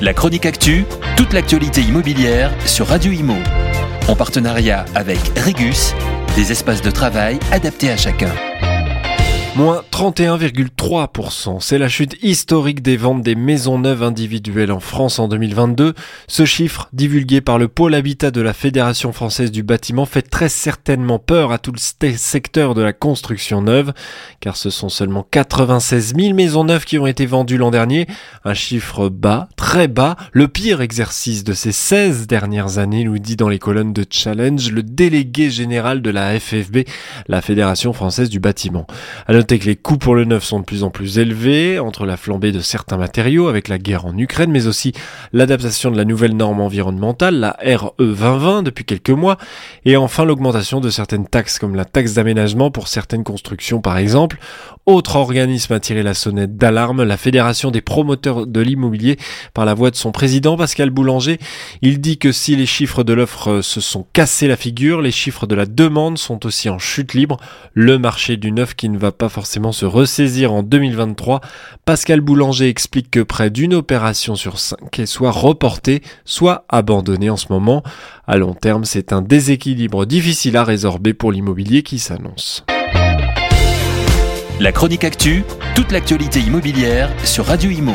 La chronique actu, toute l'actualité immobilière sur Radio Imo. En partenariat avec Regus, des espaces de travail adaptés à chacun. Moins 31,3%. C'est la chute historique des ventes des maisons neuves individuelles en France en 2022. Ce chiffre, divulgué par le pôle habitat de la Fédération française du bâtiment, fait très certainement peur à tout le secteur de la construction neuve, car ce sont seulement 96 000 maisons neuves qui ont été vendues l'an dernier. Un chiffre bas, très bas, le pire exercice de ces 16 dernières années, nous dit dans les colonnes de Challenge le délégué général de la FFB, la Fédération française du bâtiment. Notez que les coûts pour le neuf sont de plus en plus élevés, entre la flambée de certains matériaux avec la guerre en Ukraine, mais aussi l'adaptation de la nouvelle norme environnementale, la RE 2020 depuis quelques mois, et enfin l'augmentation de certaines taxes comme la taxe d'aménagement pour certaines constructions par exemple. Autre organisme a tiré la sonnette d'alarme, la Fédération des promoteurs de l'immobilier par la voix de son président Pascal Boulanger. Il dit que si les chiffres de l'offre se sont cassés la figure, les chiffres de la demande sont aussi en chute libre. Le marché du neuf qui ne va pas forcément se ressaisir en 2023. Pascal Boulanger explique que près d'une opération sur cinq est soit reportée, soit abandonnée en ce moment. À long terme, c'est un déséquilibre difficile à résorber pour l'immobilier qui s'annonce. La chronique actu, toute l'actualité immobilière sur Radio Imo.